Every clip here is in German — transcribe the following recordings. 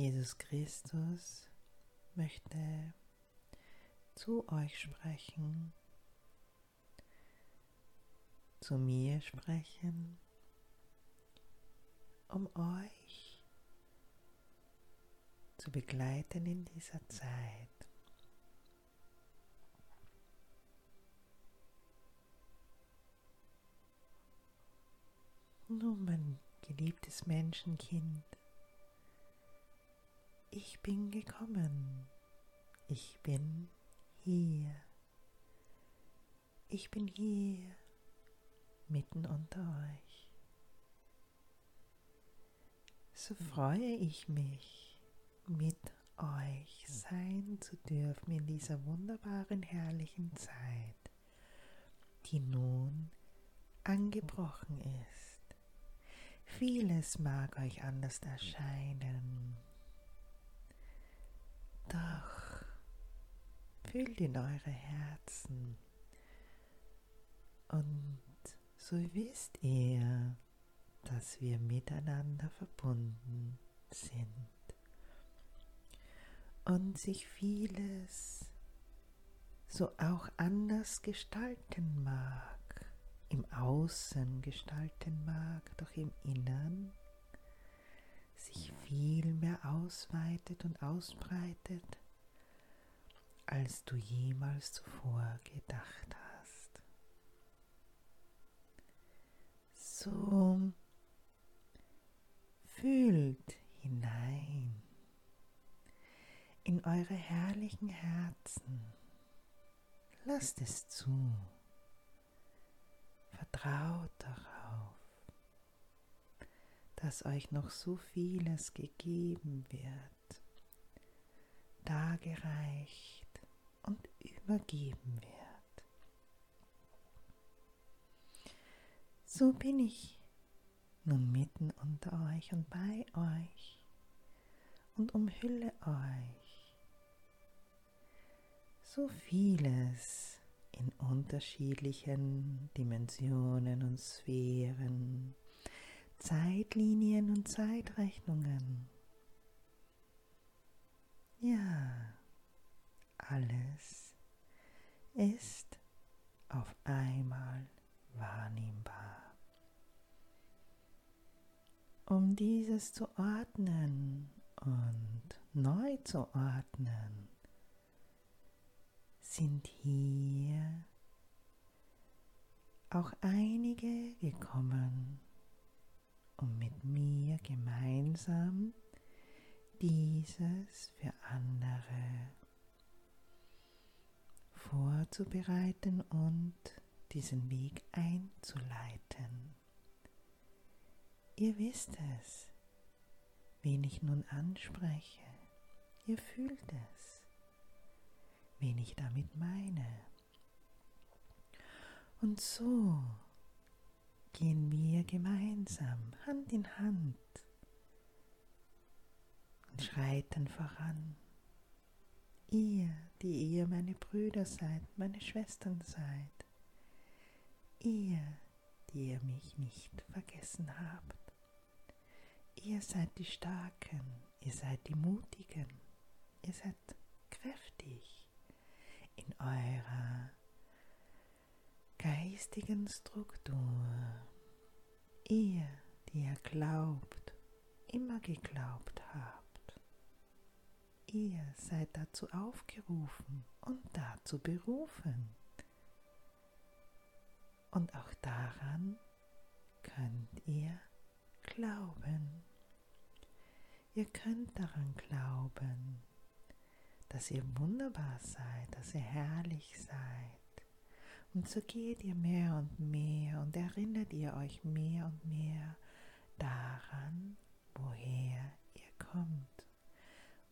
Jesus Christus möchte zu euch sprechen, zu mir sprechen, um euch zu begleiten in dieser Zeit. Nun, mein geliebtes Menschenkind, ich bin gekommen, ich bin hier, ich bin hier mitten unter euch. So freue ich mich, mit euch sein zu dürfen in dieser wunderbaren, herrlichen Zeit, die nun angebrochen ist. Vieles mag euch anders erscheinen, doch fühlt in eure Herzen. Und so wisst ihr, dass wir miteinander verbunden sind. Und sich vieles so auch anders gestalten mag, im Außen gestalten mag, doch im Innern sich viel mehr ausweitet und ausbreitet, als du jemals zuvor gedacht hast. So fühlt hinein in eure herrlichen Herzen. Lasst es zu. Vertraut darauf dass euch noch so vieles gegeben wird, dargereicht und übergeben wird. So bin ich nun mitten unter euch und bei euch und umhülle euch. So vieles in unterschiedlichen Dimensionen und Sphären Zeitlinien und Zeitrechnungen. Ja, alles ist auf einmal wahrnehmbar. Um dieses zu ordnen und neu zu ordnen, sind hier auch einige gekommen, um mit mir gemeinsam dieses für andere vorzubereiten und diesen Weg einzuleiten. Ihr wisst es, wen ich nun anspreche. Ihr fühlt es, wen ich damit meine. Und so gehen wir gemeinsam Hand in Hand und schreiten voran. Ihr, die ihr meine Brüder seid, meine Schwestern seid, ihr, die ihr mich nicht vergessen habt. Ihr seid die Starken, ihr seid die Mutigen, ihr seid kräftig in eurer geistigen Struktur. Ihr, die ihr glaubt, immer geglaubt habt. Ihr seid dazu aufgerufen und dazu berufen. Und auch daran könnt ihr glauben. Ihr könnt daran glauben, dass ihr wunderbar seid, dass ihr herrlich seid und so geht ihr mehr und mehr und erinnert ihr euch mehr und mehr daran, woher ihr kommt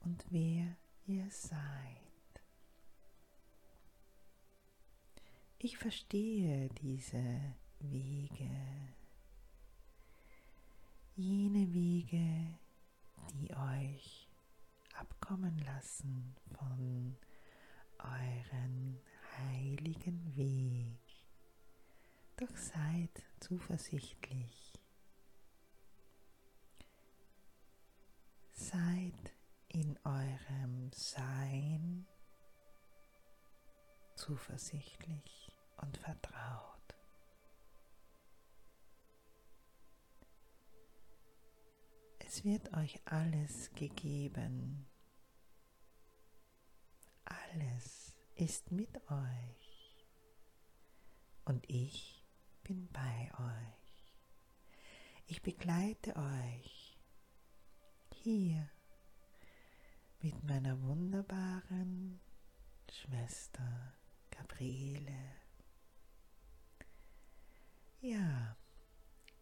und wer ihr seid. Ich verstehe diese Wege, jene Wege, die euch abkommen lassen von euren heiligen Weg. Doch seid zuversichtlich. Seid ihrem Sein zuversichtlich und vertraut. Es wird euch alles gegeben. Alles ist mit euch. Und ich bin bei euch. Ich begleite euch hier mit meiner wunderbaren Schwester Gabriele. Ja,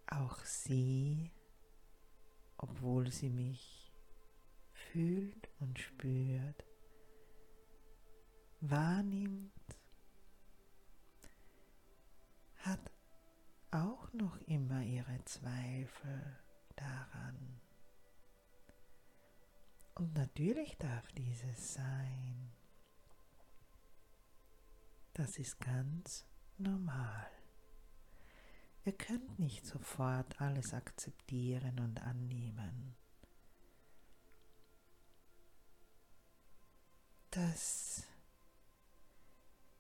auch sie, obwohl sie mich fühlt und spürt, wahrnimmt, hat auch noch immer ihre Zweifel daran. Und natürlich darf dieses sein. Das ist ganz normal. Ihr könnt nicht sofort alles akzeptieren und annehmen. Das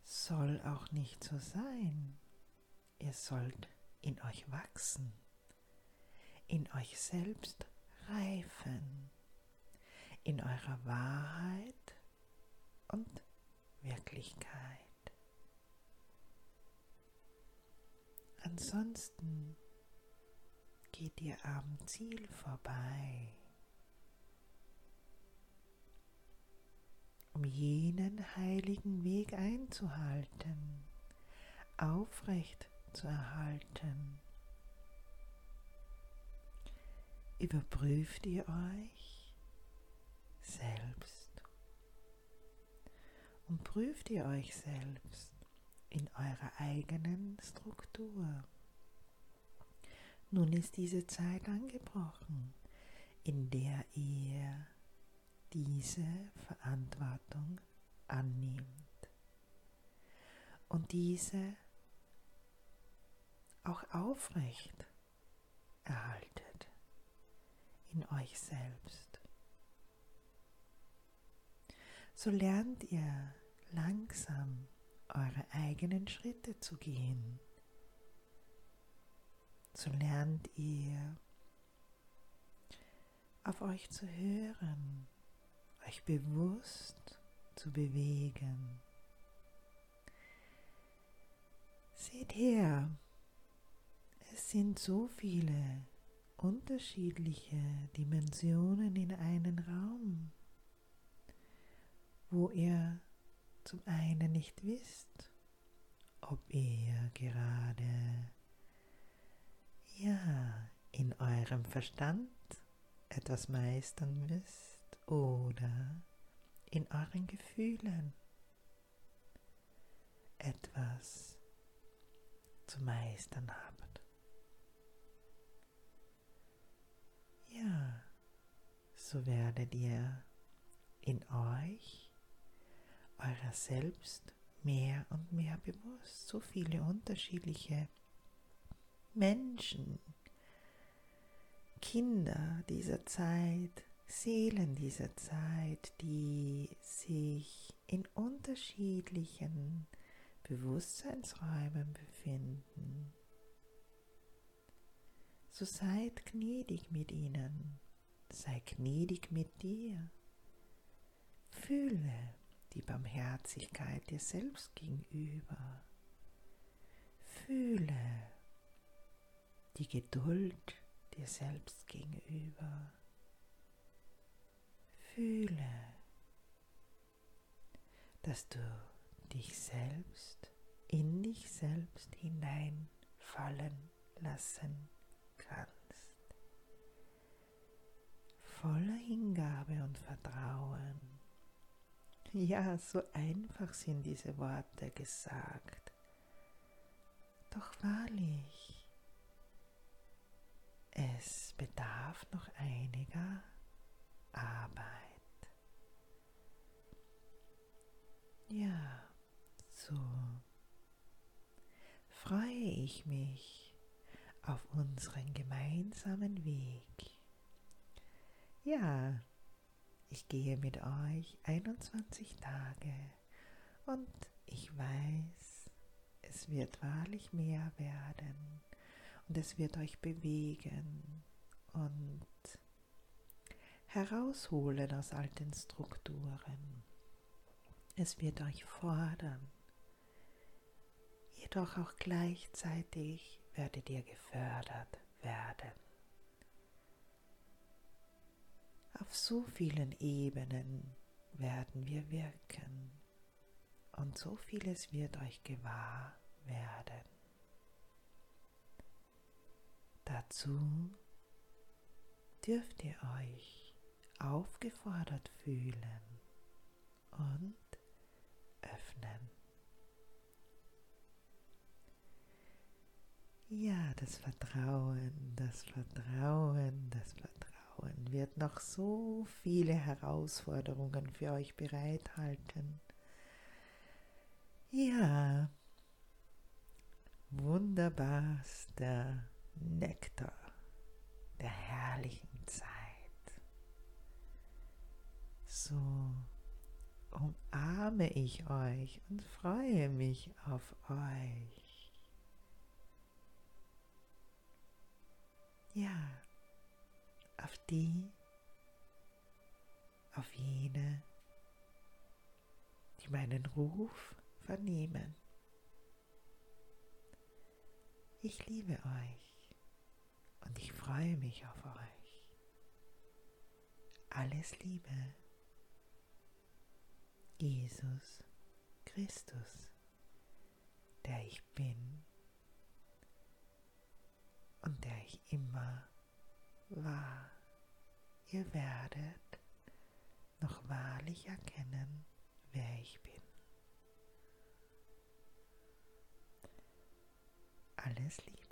soll auch nicht so sein. Ihr sollt in euch wachsen, in euch selbst reifen, in eurer Wahrheit und Wirklichkeit. Ansonsten geht ihr am Ziel vorbei, um jenen heiligen Weg einzuhalten, aufrecht zu erhalten. Überprüft ihr euch selbst und prüft ihr euch selbst in eurer eigenen Struktur. Nun ist diese Zeit angebrochen, in der ihr diese Verantwortung annimmt und diese auch aufrecht erhaltet in euch selbst. So lernt ihr langsam eure eigenen Schritte zu gehen. So lernt ihr auf euch zu hören, euch bewusst zu bewegen. Seht her, es sind so viele unterschiedliche Dimensionen in einen Raum, wo ihr zum einen nicht wisst, ob ihr gerade ja in eurem Verstand etwas meistern müsst oder in euren Gefühlen etwas zu meistern habt. Ja, so werdet ihr in euch eurer selbst mehr und mehr bewusst. So viele unterschiedliche Menschen, Kinder dieser Zeit, Seelen dieser Zeit, die sich in unterschiedlichen Bewusstseinsräumen befinden. So seid gnädig mit ihnen, sei gnädig mit dir. Fühle, die Barmherzigkeit dir selbst gegenüber. Fühle die Geduld dir selbst gegenüber. Fühle, dass du dich selbst in dich selbst hineinfallen lassen kannst. Voller Hingabe und Vertrauen ja, so einfach sind diese Worte gesagt. Doch wahrlich, es bedarf noch einiger Arbeit. Ja, so freue ich mich auf unseren gemeinsamen Weg. Ja, Ich gehe mit euch 21 Tage und ich weiß, es wird wahrlich mehr werden und es wird euch bewegen und herausholen aus alten Strukturen. Es wird euch fordern. Jedoch auch gleichzeitig werdet ihr gefördert werden. Auf so vielen Ebenen werden wir wirken und so vieles wird euch gewahr werden. Dazu dürft ihr euch aufgefordert fühlen und öffnen. Ja, das Vertrauen, das Vertrauen, das Vertrauen wird noch so viele Herausforderungen für euch bereithalten. Ja, wunderbarster Nektar der herrlichen Zeit. So umarme ich euch und freue mich auf euch. Ja, auf die, auf jene, die meinen Ruf vernehmen. Ich liebe euch und ich freue mich auf euch. Alles Liebe. Jesus Christus, der ich bin und der ich immer war. Ihr werdet noch wahrlich erkennen, wer ich bin. Alles Liebe.